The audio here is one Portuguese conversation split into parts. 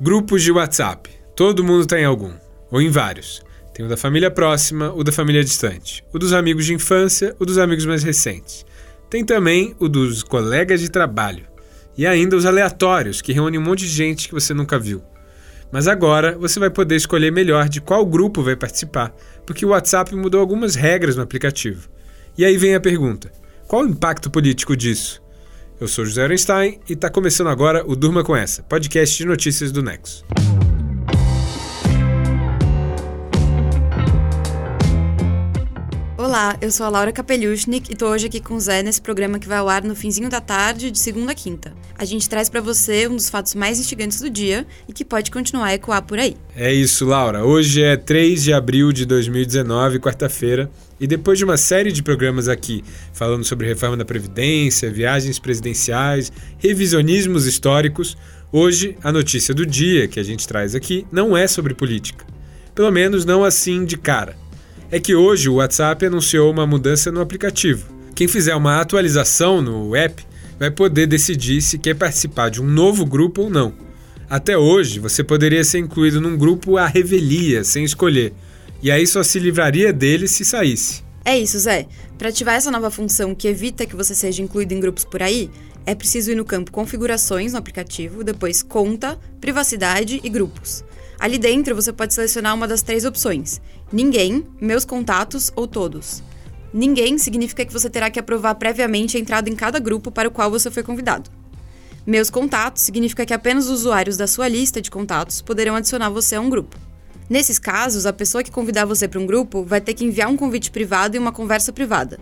Grupos de WhatsApp. Todo mundo tem algum, ou em vários. Tem o da família próxima, o da família distante, o dos amigos de infância, o dos amigos mais recentes. Tem também o dos colegas de trabalho. E ainda os aleatórios, que reúnem um monte de gente que você nunca viu. Mas agora você vai poder escolher melhor de qual grupo vai participar, porque o WhatsApp mudou algumas regras no aplicativo. E aí vem a pergunta: qual o impacto político disso? Eu sou José Einstein e está começando agora o Durma com Essa, podcast de notícias do Nexo. Olá, eu sou a Laura Kapeliushnik e tô hoje aqui com o Zé nesse programa que vai ao ar no finzinho da tarde, de segunda a quinta. A gente traz para você um dos fatos mais instigantes do dia e que pode continuar a ecoar por aí. É isso, Laura. Hoje é 3 de abril de 2019, quarta-feira, e depois de uma série de programas aqui falando sobre reforma da Previdência, viagens presidenciais, revisionismos históricos, hoje a notícia do dia que a gente traz aqui não é sobre política. Pelo menos não assim de cara. É que hoje o WhatsApp anunciou uma mudança no aplicativo. Quem fizer uma atualização no app vai poder decidir se quer participar de um novo grupo ou não. Até hoje, você poderia ser incluído num grupo à revelia, sem escolher e aí só se livraria dele se saísse. É isso, Zé. Para ativar essa nova função que evita que você seja incluído em grupos por aí, é preciso ir no campo Configurações no aplicativo, depois Conta, Privacidade e Grupos. Ali dentro você pode selecionar uma das três opções: Ninguém, Meus Contatos ou Todos. Ninguém significa que você terá que aprovar previamente a entrada em cada grupo para o qual você foi convidado. Meus Contatos significa que apenas os usuários da sua lista de contatos poderão adicionar você a um grupo. Nesses casos, a pessoa que convidar você para um grupo vai ter que enviar um convite privado e uma conversa privada.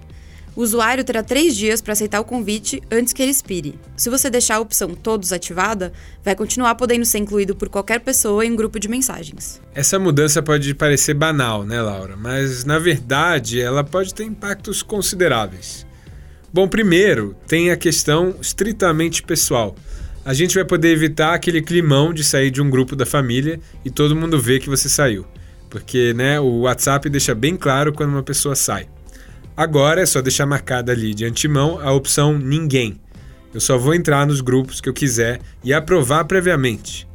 O usuário terá três dias para aceitar o convite antes que ele expire. Se você deixar a opção Todos ativada, vai continuar podendo ser incluído por qualquer pessoa em um grupo de mensagens. Essa mudança pode parecer banal, né, Laura? Mas na verdade ela pode ter impactos consideráveis. Bom, primeiro tem a questão estritamente pessoal a gente vai poder evitar aquele climão de sair de um grupo da família e todo mundo ver que você saiu. Porque né, o WhatsApp deixa bem claro quando uma pessoa sai. Agora é só deixar marcada ali de antemão a opção Ninguém. Eu só vou entrar nos grupos que eu quiser e aprovar previamente.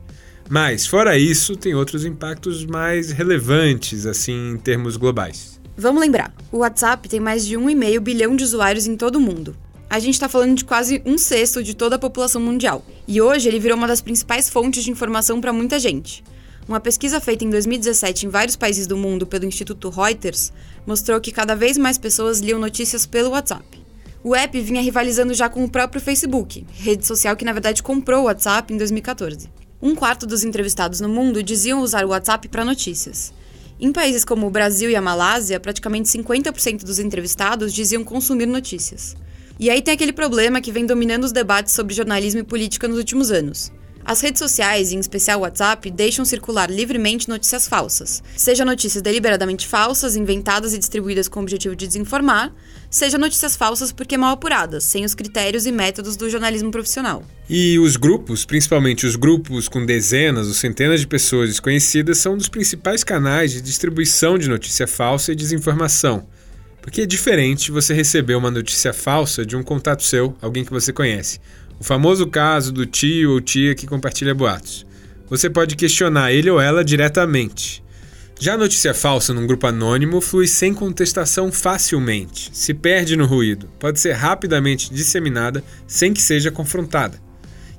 Mas, fora isso, tem outros impactos mais relevantes, assim, em termos globais. Vamos lembrar: o WhatsApp tem mais de 1,5 bilhão de usuários em todo o mundo a gente está falando de quase um sexto de toda a população mundial. E hoje ele virou uma das principais fontes de informação para muita gente. Uma pesquisa feita em 2017 em vários países do mundo pelo Instituto Reuters mostrou que cada vez mais pessoas liam notícias pelo WhatsApp. O app vinha rivalizando já com o próprio Facebook, rede social que na verdade comprou o WhatsApp em 2014. Um quarto dos entrevistados no mundo diziam usar o WhatsApp para notícias. Em países como o Brasil e a Malásia, praticamente 50% dos entrevistados diziam consumir notícias. E aí tem aquele problema que vem dominando os debates sobre jornalismo e política nos últimos anos. As redes sociais, em especial o WhatsApp, deixam circular livremente notícias falsas. Seja notícias deliberadamente falsas, inventadas e distribuídas com o objetivo de desinformar, seja notícias falsas porque mal apuradas, sem os critérios e métodos do jornalismo profissional. E os grupos, principalmente os grupos com dezenas ou centenas de pessoas desconhecidas, são um dos principais canais de distribuição de notícia falsa e desinformação. Porque é diferente você receber uma notícia falsa de um contato seu, alguém que você conhece. O famoso caso do tio ou tia que compartilha boatos. Você pode questionar ele ou ela diretamente. Já a notícia falsa num grupo anônimo flui sem contestação facilmente, se perde no ruído, pode ser rapidamente disseminada sem que seja confrontada.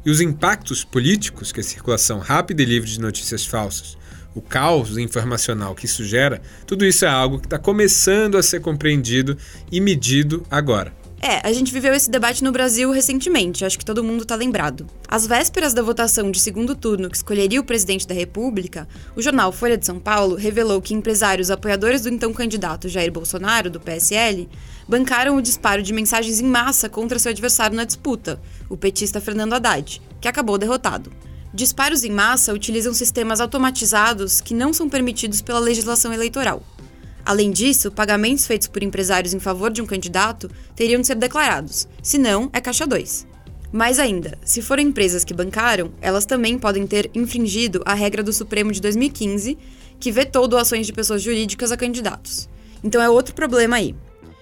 E os impactos políticos que a circulação rápida e livre de notícias falsas o caos informacional que isso gera, tudo isso é algo que está começando a ser compreendido e medido agora. É, a gente viveu esse debate no Brasil recentemente, acho que todo mundo está lembrado. Às vésperas da votação de segundo turno que escolheria o presidente da República, o jornal Folha de São Paulo revelou que empresários apoiadores do então candidato Jair Bolsonaro, do PSL, bancaram o disparo de mensagens em massa contra seu adversário na disputa, o petista Fernando Haddad, que acabou derrotado. Disparos em massa utilizam sistemas automatizados que não são permitidos pela legislação eleitoral. Além disso, pagamentos feitos por empresários em favor de um candidato teriam de ser declarados, senão é caixa 2. Mais ainda, se forem empresas que bancaram, elas também podem ter infringido a regra do Supremo de 2015, que vetou doações de pessoas jurídicas a candidatos. Então é outro problema aí.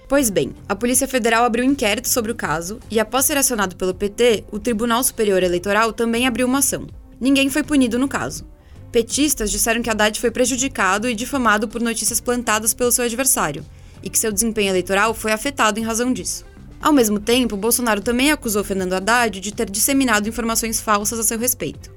Pois bem, a Polícia Federal abriu um inquérito sobre o caso e, após ser acionado pelo PT, o Tribunal Superior Eleitoral também abriu uma ação. Ninguém foi punido no caso. Petistas disseram que Haddad foi prejudicado e difamado por notícias plantadas pelo seu adversário e que seu desempenho eleitoral foi afetado em razão disso. Ao mesmo tempo, Bolsonaro também acusou Fernando Haddad de ter disseminado informações falsas a seu respeito.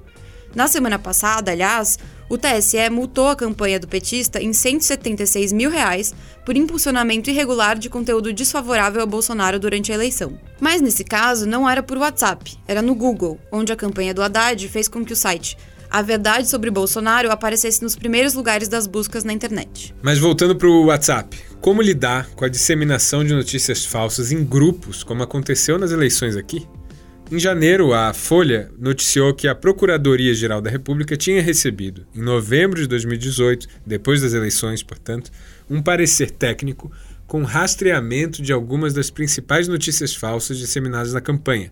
Na semana passada, aliás, o TSE multou a campanha do petista em 176 mil reais por impulsionamento irregular de conteúdo desfavorável a Bolsonaro durante a eleição. Mas nesse caso, não era por WhatsApp, era no Google, onde a campanha do Haddad fez com que o site a verdade sobre Bolsonaro aparecesse nos primeiros lugares das buscas na internet. Mas voltando para o WhatsApp, como lidar com a disseminação de notícias falsas em grupos, como aconteceu nas eleições aqui? Em janeiro, a Folha noticiou que a Procuradoria-Geral da República tinha recebido, em novembro de 2018, depois das eleições, portanto, um parecer técnico com rastreamento de algumas das principais notícias falsas disseminadas na campanha.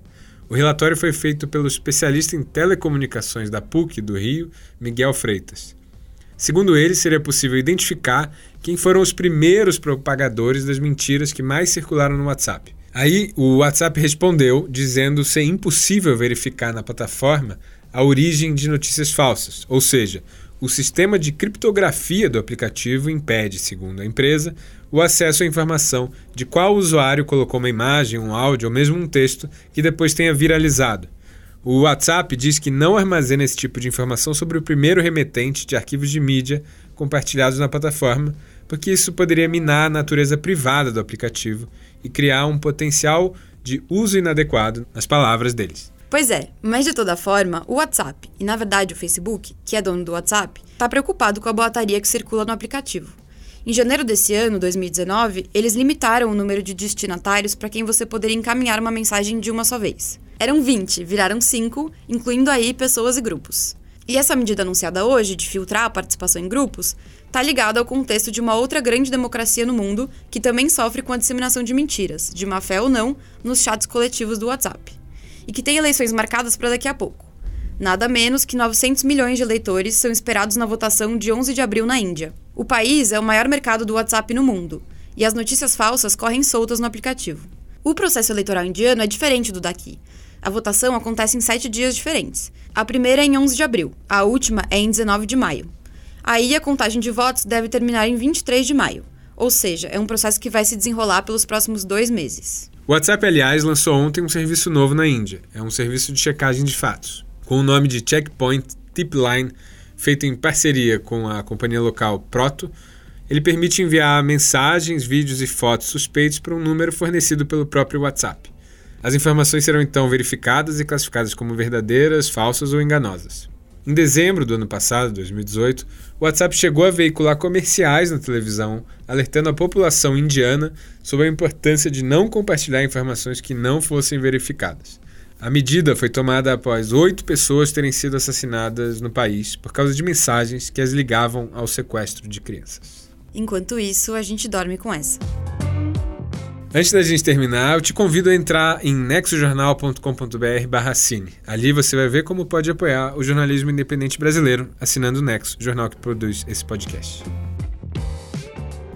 O relatório foi feito pelo especialista em telecomunicações da PUC do Rio, Miguel Freitas. Segundo ele, seria possível identificar quem foram os primeiros propagadores das mentiras que mais circularam no WhatsApp. Aí o WhatsApp respondeu dizendo ser impossível verificar na plataforma a origem de notícias falsas, ou seja, o sistema de criptografia do aplicativo impede, segundo a empresa, o acesso à informação de qual usuário colocou uma imagem, um áudio ou mesmo um texto que depois tenha viralizado. O WhatsApp diz que não armazena esse tipo de informação sobre o primeiro remetente de arquivos de mídia compartilhados na plataforma, porque isso poderia minar a natureza privada do aplicativo e criar um potencial de uso inadequado nas palavras deles. Pois é, mas de toda forma, o WhatsApp, e na verdade o Facebook, que é dono do WhatsApp, está preocupado com a boataria que circula no aplicativo. Em janeiro desse ano, 2019, eles limitaram o número de destinatários para quem você poderia encaminhar uma mensagem de uma só vez. Eram 20, viraram 5, incluindo aí pessoas e grupos. E essa medida anunciada hoje, de filtrar a participação em grupos, está ligada ao contexto de uma outra grande democracia no mundo que também sofre com a disseminação de mentiras, de má fé ou não, nos chats coletivos do WhatsApp. E que tem eleições marcadas para daqui a pouco. Nada menos que 900 milhões de eleitores são esperados na votação de 11 de abril na Índia. O país é o maior mercado do WhatsApp no mundo, e as notícias falsas correm soltas no aplicativo. O processo eleitoral indiano é diferente do daqui. A votação acontece em sete dias diferentes. A primeira é em 11 de abril, a última é em 19 de maio. Aí a contagem de votos deve terminar em 23 de maio, ou seja, é um processo que vai se desenrolar pelos próximos dois meses. O WhatsApp, aliás, lançou ontem um serviço novo na Índia. É um serviço de checagem de fatos, com o nome de Checkpoint Tipline, feito em parceria com a companhia local Proto. Ele permite enviar mensagens, vídeos e fotos suspeitos para um número fornecido pelo próprio WhatsApp. As informações serão então verificadas e classificadas como verdadeiras, falsas ou enganosas. Em dezembro do ano passado, 2018, o WhatsApp chegou a veicular comerciais na televisão, alertando a população indiana sobre a importância de não compartilhar informações que não fossem verificadas. A medida foi tomada após oito pessoas terem sido assassinadas no país por causa de mensagens que as ligavam ao sequestro de crianças. Enquanto isso, a gente dorme com essa. Antes da gente terminar, eu te convido a entrar em nexojornal.com.br cine. Ali você vai ver como pode apoiar o jornalismo independente brasileiro assinando o Nexo, jornal que produz esse podcast.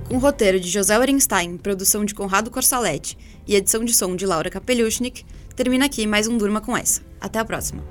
Com roteiro de José Orenstein, produção de Conrado Corsaletti e edição de som de Laura Kapeliushnik, termina aqui mais um Durma com essa. Até a próxima.